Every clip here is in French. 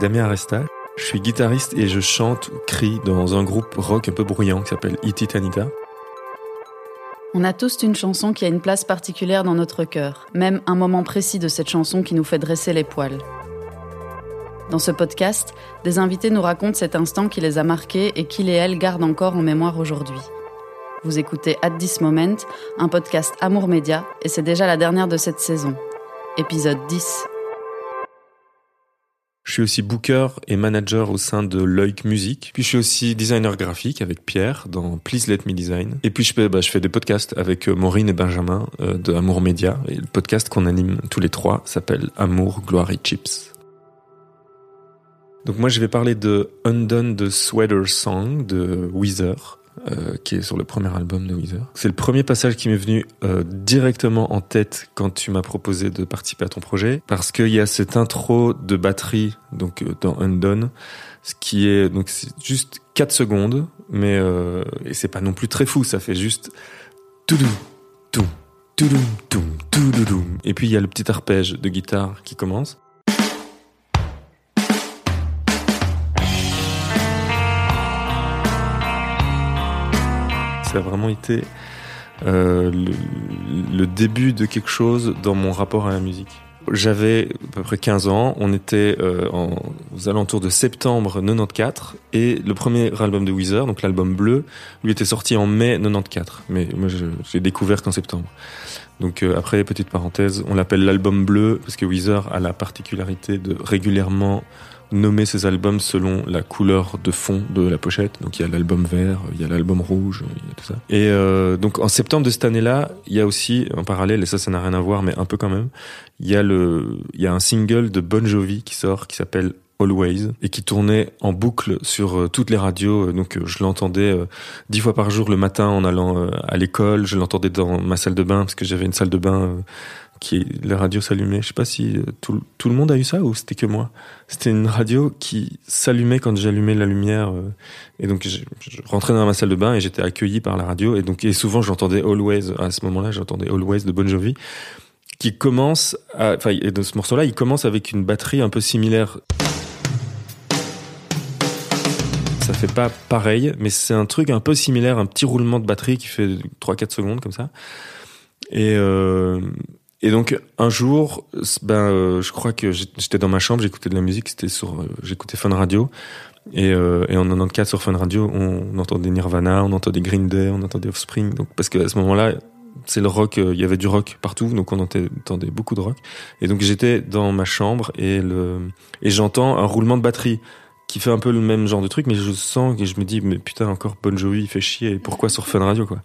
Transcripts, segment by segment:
Damien Aresta. Je suis guitariste et je chante ou crie dans un groupe rock un peu bruyant qui s'appelle Ititanita. On a tous une chanson qui a une place particulière dans notre cœur, même un moment précis de cette chanson qui nous fait dresser les poils. Dans ce podcast, des invités nous racontent cet instant qui les a marqués et qu'ils et elles gardent encore en mémoire aujourd'hui. Vous écoutez At This Moment, un podcast Amour Média, et c'est déjà la dernière de cette saison. Épisode 10. Je suis aussi booker et manager au sein de Loic Music. Puis je suis aussi designer graphique avec Pierre dans Please Let Me Design. Et puis je fais, bah, des podcasts avec euh, Maureen et Benjamin euh, de Amour Média. Et le podcast qu'on anime tous les trois s'appelle Amour, Gloire et Chips. Donc moi je vais parler de Undone the Sweater Song de Weezer. Euh, qui est sur le premier album de Weezer. C'est le premier passage qui m'est venu euh, directement en tête quand tu m'as proposé de participer à ton projet, parce qu'il y a cette intro de batterie donc euh, dans Undone, ce qui est donc juste 4 secondes, mais et c'est pas non plus très fou, ça fait juste toudoum, toum, toudoum. Et puis il y a le petit arpège de guitare qui commence. Ça a vraiment été euh, le, début de quelque chose dans mon rapport à la musique. J'avais à peu près 15 ans, on était euh, en, aux alentours de septembre 94 et le premier album de Weezer, donc l'album bleu, lui était sorti en mai 94. Mais moi je, j'ai découvert qu'en septembre. Donc euh, après, petite parenthèse, on l'appelle l'album bleu parce que Weezer a la particularité de régulièrement nommer ses albums selon la couleur de fond de la pochette. Donc il y a l'album vert, il y a l'album rouge, il y a tout ça. Et euh, donc en septembre de cette année-là, il y a aussi en parallèle, et ça ça n'a rien à voir, mais un peu quand même, il y a le, il y a un single de Bon Jovi qui sort qui s'appelle Always et qui tournait en boucle sur euh, toutes les radios. Donc euh, je l'entendais euh, dix fois par jour le matin en allant euh, à l'école. Je l'entendais dans ma salle de bain parce que j'avais une salle de bain euh, qui les radios s'allumaient. Je sais pas si euh, tout, tout le monde a eu ça ou c'était que moi. C'était une radio qui s'allumait quand j'allumais la lumière. euh, et donc je, rentrais dans ma salle de bain et j'étais accueilli par la radio. Et donc et souvent j'entendais Always. À ce moment-là, j'entendais Always de Bon Jovi qui commence, enfin, et dans ce morceau-là, il commence avec une batterie un peu similaire. Ça fait pas pareil, mais c'est un truc un peu similaire, un petit roulement de batterie qui fait 3-4 secondes comme ça. Et, euh, donc un jour, ben, euh, je crois que j'étais dans ma chambre, j'écoutais de la musique, euh, j'écoutais Fun Radio. Et, en 94 sur Fun Radio, on entendait Nirvana, on entendait Green Day, on entendait Offspring. Donc parce qu'à ce moment-là, c'est le rock, il y avait du rock partout, donc on entendait, beaucoup de rock. Et donc j'étais dans ma chambre et j'entends un roulement de batterie qui fait un peu le même genre de truc, mais je sens et je me dis mais putain encore Bon Jovi il fait chier et pourquoi sur Fun Radio quoi.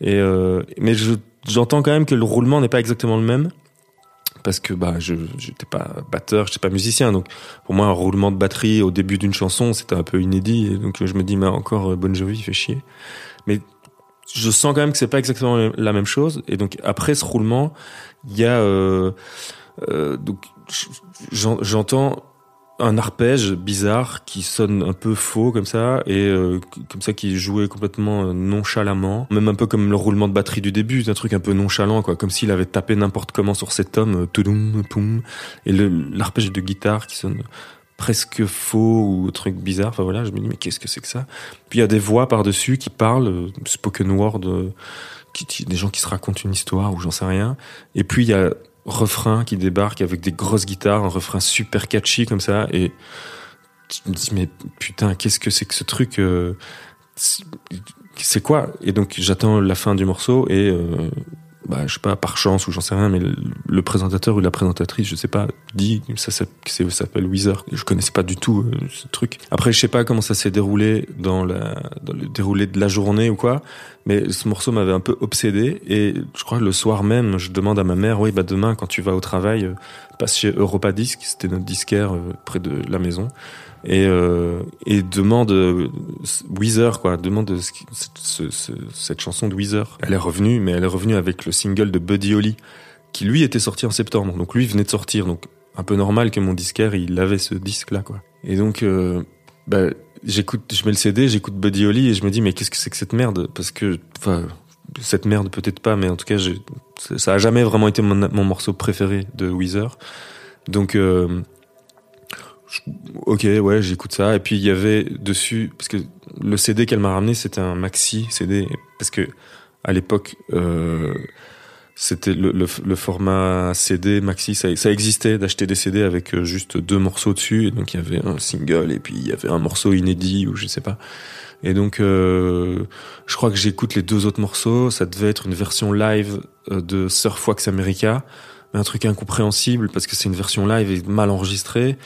Et euh, mais je j'entends quand même que le roulement n'est pas exactement le même parce que bah je j'étais pas batteur, j'étais pas musicien donc pour moi un roulement de batterie au début d'une chanson c'était un peu inédit donc je me dis mais encore euh, Bon Jovi il fait chier. Mais je sens quand même que c'est pas exactement la même chose et donc après ce roulement il y a euh, euh, donc j'en- j'entends un arpège bizarre qui sonne un peu faux comme ça et euh, comme ça qui joué complètement euh, nonchalamment. Même un peu comme le roulement de batterie du début un truc un peu nonchalant quoi. Comme s'il avait tapé n'importe comment sur cet homme euh, toudoum, poum. Et l'arpège de guitare qui sonne presque faux ou truc bizarre. Enfin voilà je me dis mais qu'est-ce que c'est que ça? Puis il y a des voix par dessus qui parlent spoken word qui- des gens qui se racontent une histoire ou j'en sais rien. Et puis il y a refrain qui débarque avec des grosses guitares, un refrain super catchy comme ça, et je me dis mais putain qu'est-ce que c'est que ce truc euh, c'est- quoi? Et donc j'attends la fin du morceau et euh, bah je sais pas par chance ou j'en sais rien, mais le, présentateur ou la présentatrice, je sais pas, dit ça, ça, s'appelle Weezer. Je connaissais pas du tout euh, ce truc. Après je sais pas comment ça s'est déroulé dans le déroulé de la journée ou quoi, mais ce morceau m'avait un peu obsédé et je crois que le soir même, je demande à ma mère, oui, bah demain quand tu vas au travail, euh, passe chez Europa Disc, c'était notre disquaire euh, près de la maison, et euh, et demande euh, Weezer quoi, demande ce ce- ce- ce- cette chanson de Weezer. Elle est revenue, mais elle est revenue avec le single de Buddy Holly qui lui était sorti en septembre, donc lui venait de sortir, donc un peu normal que mon disquaire il avait ce disque là quoi. Et donc euh, bah, j'écoute, je mets le CD, j'écoute Buddy Holly et je me dis mais qu'est-ce que c'est que cette merde? Parce que, enfin, cette merde peut-être pas, mais en tout cas, ça a jamais vraiment été mon, mon morceau préféré de Weezer. Donc, euh, ok, ouais, j'écoute ça. Et puis il y avait dessus, parce que le CD qu'elle m'a ramené, c'était un maxi CD, parce que à l'époque, euh, c'était le, le, le, format CD maxi, ça, ça existait d'acheter des CD avec euh, juste deux morceaux dessus, et donc il y avait un single et puis il y avait un morceau inédit ou je sais pas. Et donc, euh, je crois que j'écoute les deux autres morceaux. Ça devait être une version live euh, de Surfwax America, mais un truc incompréhensible parce que c'est une version live et mal enregistrée.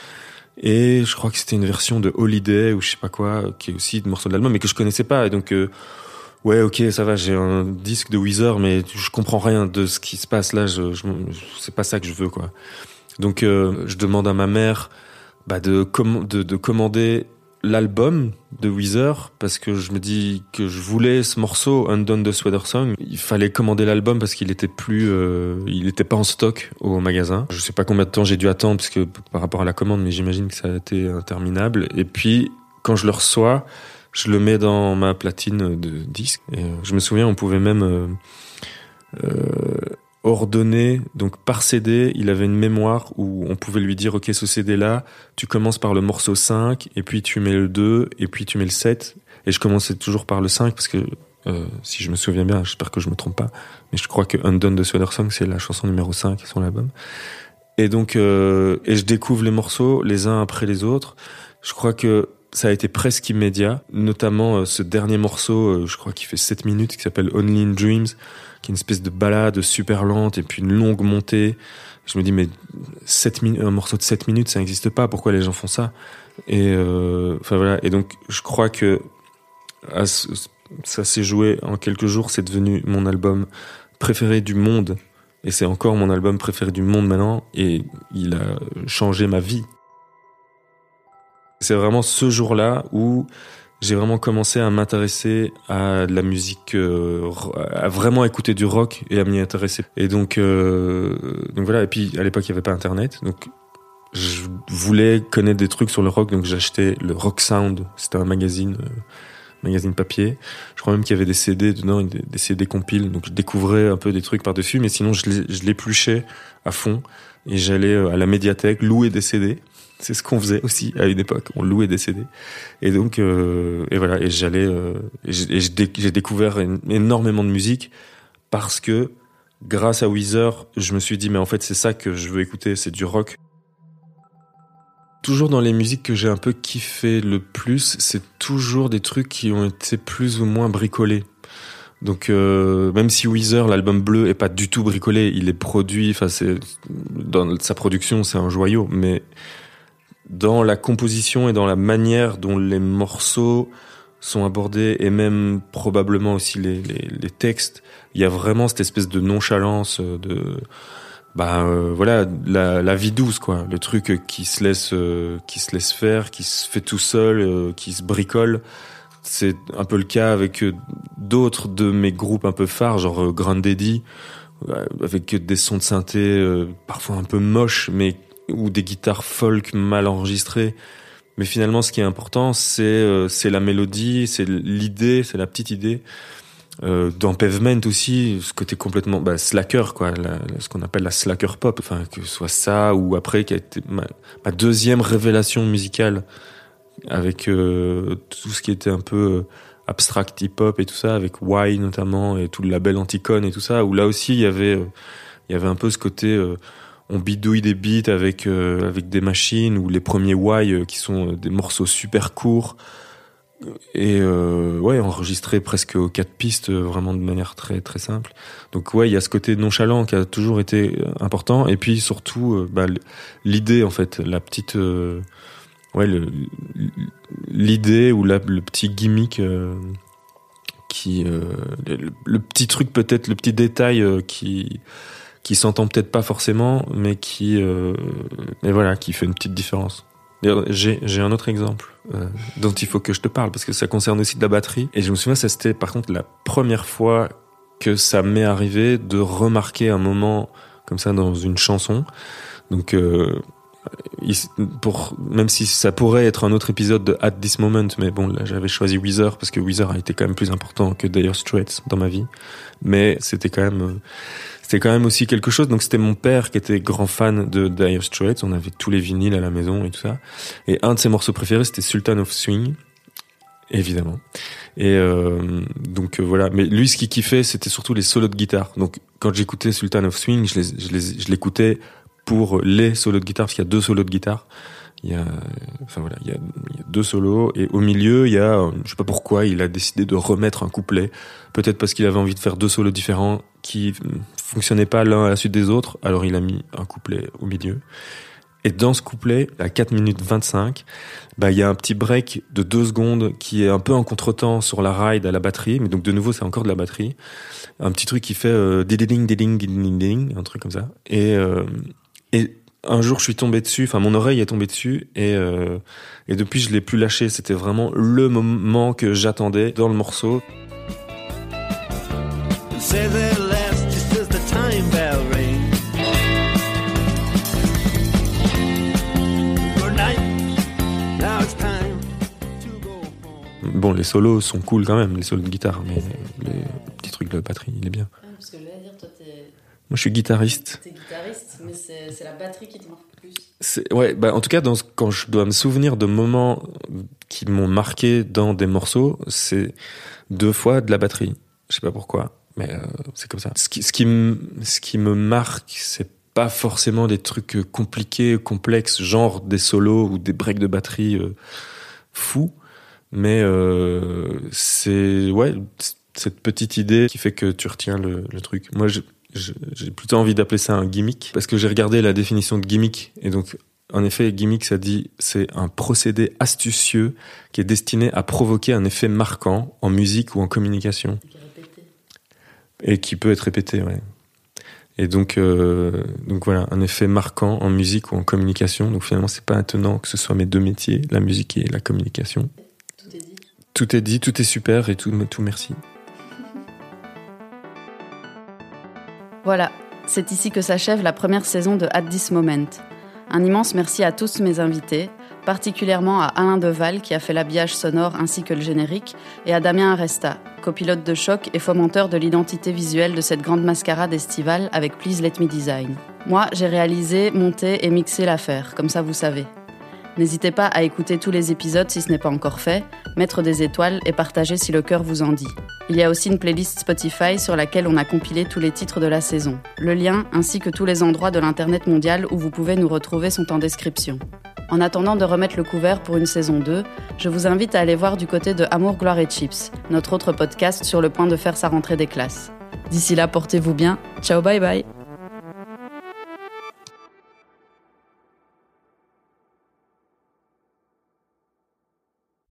Et je crois que c'était une version de Holiday ou je sais pas quoi, qui est aussi de morceau de l'album, mais que je connaissais pas. Et donc, euh, ouais, ok, ça va, j'ai un disque de Weezer, mais je comprends rien de ce qui se passe là. C'est pas ça que je veux, quoi. Donc, euh, je demande à ma mère bah, de, de, de commander l'album de Weezer parce que je me dis que je voulais ce morceau Undone the Sweater Song. Il fallait commander l'album parce qu'il était plus, euh, il était pas en stock au magasin. Je sais pas combien de temps j'ai dû attendre parce que par rapport à la commande, mais j'imagine que ça a été interminable. Et puis quand je le reçois, je le mets dans ma platine de disque. Et euh, je me souviens, on pouvait même euh, euh ordonné, donc par CD, il avait une mémoire où on pouvait lui dire, ok, ce CD-là, tu commences par le morceau 5, et puis tu mets le 2, et puis tu mets le 7. Et je commençais toujours par le 5, parce que, euh, si je me souviens bien, j'espère que je me trompe pas, mais je crois que Undone de Song, c'est la chanson numéro 5 sur l'album. Et donc, euh, et je découvre les morceaux les uns après les autres. Je crois que ça a été presque immédiat, notamment euh, ce dernier morceau, euh, je crois qu'il fait 7 minutes, qui s'appelle Only in Dreams, qui est une espèce de balade super lente et puis une longue montée. Je me dis, mais 7 un morceau de 7 minutes, ça n'existe pas. Pourquoi les gens font ça? Et euh, enfin voilà. Et donc, je crois que ça s'est joué en quelques jours. C'est devenu mon album préféré du monde. Et c'est encore mon album préféré du monde maintenant. Et il a changé ma vie. C'est vraiment ce jour-là où j'ai vraiment commencé à m'intéresser à de la musique, euh, à vraiment écouter du rock et à m'y intéresser. Et donc, euh, donc voilà. Et puis à l'époque, il n'y avait pas Internet, donc je voulais connaître des trucs sur le rock, donc j'achetais le Rock Sound. C'était un magazine, euh, magazine papier. Je crois même qu'il y avait des CD dedans, des, des CD compiles. Donc je découvrais un peu des trucs par dessus, mais sinon je l'épluchais à fond et j'allais à la médiathèque louer des CD c'est ce qu'on faisait aussi à une époque. On louait des CD. Et donc, euh, et voilà. Et j'allais, euh, j'ai découvert énormément de musique parce que grâce à Weezer, je me suis dit, mais en fait, c'est ça que je veux écouter, c'est du rock. Toujours dans les musiques que j'ai un peu kiffé le plus, c'est toujours des trucs qui ont été plus ou moins bricolés. Donc euh, même si Weezer, l'album bleu, est pas du tout bricolé, il est produit, enfin c'est dans sa production, c'est un joyau, mais dans la composition et dans la manière dont les morceaux sont abordés et même probablement aussi les, les, les textes, il y a vraiment cette espèce de nonchalance de bah euh, voilà la, la, vie douce quoi, le truc qui se laisse euh, qui se laisse faire, qui se fait tout seul, euh, qui se bricole. C'est un peu le cas avec d'autres de mes groupes un peu phares, genre Grand Daddy, avec des sons de synthé parfois un peu moches, mais ou des guitares folk mal enregistrées. Mais finalement, ce qui est important, c'est euh, c'est la mélodie, c'est l'idée, c'est la petite idée. Euh, dans Pavement aussi, ce côté complètement bah, slacker, quoi, ce qu'on appelle la slacker pop, enfin que ce soit ça ou après qui a été ma, deuxième révélation musicale avec euh, tout ce qui était un peu euh, abstract hip hop et tout ça, avec Y notamment et tout le label Anticon et tout ça, où là aussi il y avait il y avait un peu ce côté on bidouille des beats avec euh, avec des machines ou les premiers Y euh, qui sont euh, des morceaux super courts. Et ouais enregistrés presque aux quatre pistes vraiment de manière très très simple. Donc ouais il y a ce côté nonchalant qui a toujours été important. Et puis surtout bah, l'idée en fait la petite ouais l'idée ou le petit gimmick qui le, le, petit truc peut-être le petit détail qui qui s'entend peut-être pas forcément, mais qui, euh, mais voilà, qui fait une petite différence. J'ai, un autre exemple euh, dont il faut que je te parle parce que ça concerne aussi de la batterie. Et je me souviens, ça c'était par contre la première fois que ça m'est arrivé de remarquer un moment comme ça dans une chanson. Donc, euh, pour même si ça pourrait être un autre épisode de At This Moment, mais bon, là j'avais choisi Weezer parce que Weezer a été quand même plus important que Dire Straits dans ma vie. Mais c'était quand même c'était quand même aussi quelque chose. Donc c'était mon père qui était grand fan de Dire Straits. On avait tous les vinyles à la maison et tout ça. Et un de ses morceaux préférés, c'était Sultan of Swing, évidemment. Et euh, donc euh, voilà. Mais lui, ce qu'il kiffait, c'était surtout les solos de guitare. Donc quand j'écoutais Sultan of Swing, je, les, je, les, je l'écoutais pour les solos de guitare parce qu'il y a deux solos de guitare. Il y a, enfin voilà, il y a, deux solos et au milieu, il y a, je sais pas pourquoi, il a décidé de remettre un couplet. Peut-être parce qu'il avait envie de faire deux solos différents qui fonctionnaient pas l'un à la suite des autres. Alors il a mis un couplet au milieu. Et dans ce couplet, à 4 minutes 25, bah, il y a un petit break de deux secondes qui est un peu en contretemps sur la ride à la batterie. Mais donc, de nouveau, c'est encore de la batterie. Un petit truc qui fait, euh, ding, ding, ding, ding, ding, un truc comme ça. Et, euh, et un jour, je suis tombé dessus. Enfin, mon oreille est tombée dessus. Et, euh, et depuis, je l'ai plus lâché. C'était vraiment le moment que j'attendais dans le morceau. Bon, les solos sont cool quand même, les solos de guitare. Mais les petits trucs de batterie, il est bien. Parce que je vais dire, toi, t'es Moi, je suis guitariste. guitariste, mais c'est la batterie qui te marque plus. C'est- Ouais, bah en tout cas, dans, quand je dois me souvenir de moments qui m'ont marqué dans des morceaux, c'est deux fois de la batterie. Je sais pas pourquoi, mais euh, c'est comme ça. Ce qui, ce qui, ce qui me marque, c'est pas forcément des trucs euh, compliqués, complexes, genre des solos ou des breaks de batterie euh, fous, mais euh, c'est ouais cette petite idée qui fait que tu retiens le, le truc. Moi, je- j'ai plutôt envie d'appeler ça un gimmick parce que j'ai regardé la définition de gimmick et donc en effet gimmick ça dit c'est un procédé astucieux qui est destiné à provoquer un effet marquant en musique ou en communication et qui peut être répété ouais. Et donc euh, donc voilà un effet marquant en musique ou en communication donc finalement c'est pas étonnant que ce soit mes deux métiers la musique et la communication. Tout est dit. Tout est dit, tout est super et tout tout merci. Voilà, c'est ici que s'achève la première saison de At This Moment. Un immense merci à tous mes invités, particulièrement à Alain Deval qui a fait l'habillage sonore ainsi que le générique, et à Damien Aresta, copilote de choc et fomenteur de l'identité visuelle de cette grande mascarade estivale avec Please Let Me Design. Moi, j'ai réalisé, monté et mixé l'affaire, comme ça vous savez. N'hésitez pas à écouter tous les épisodes si ce n'est pas encore fait, mettre des étoiles et partager si le cœur vous en dit. Il y a aussi une playlist Spotify sur laquelle on a compilé tous les titres de la saison. Le lien ainsi que tous les endroits de l'Internet mondial où vous pouvez nous retrouver sont en description. En attendant de remettre le couvert pour une saison 2, je vous invite à aller voir du côté de Amour, Gloire et Chips, notre autre podcast sur le point de faire sa rentrée des classes. D'ici là, portez-vous bien. Ciao, bye bye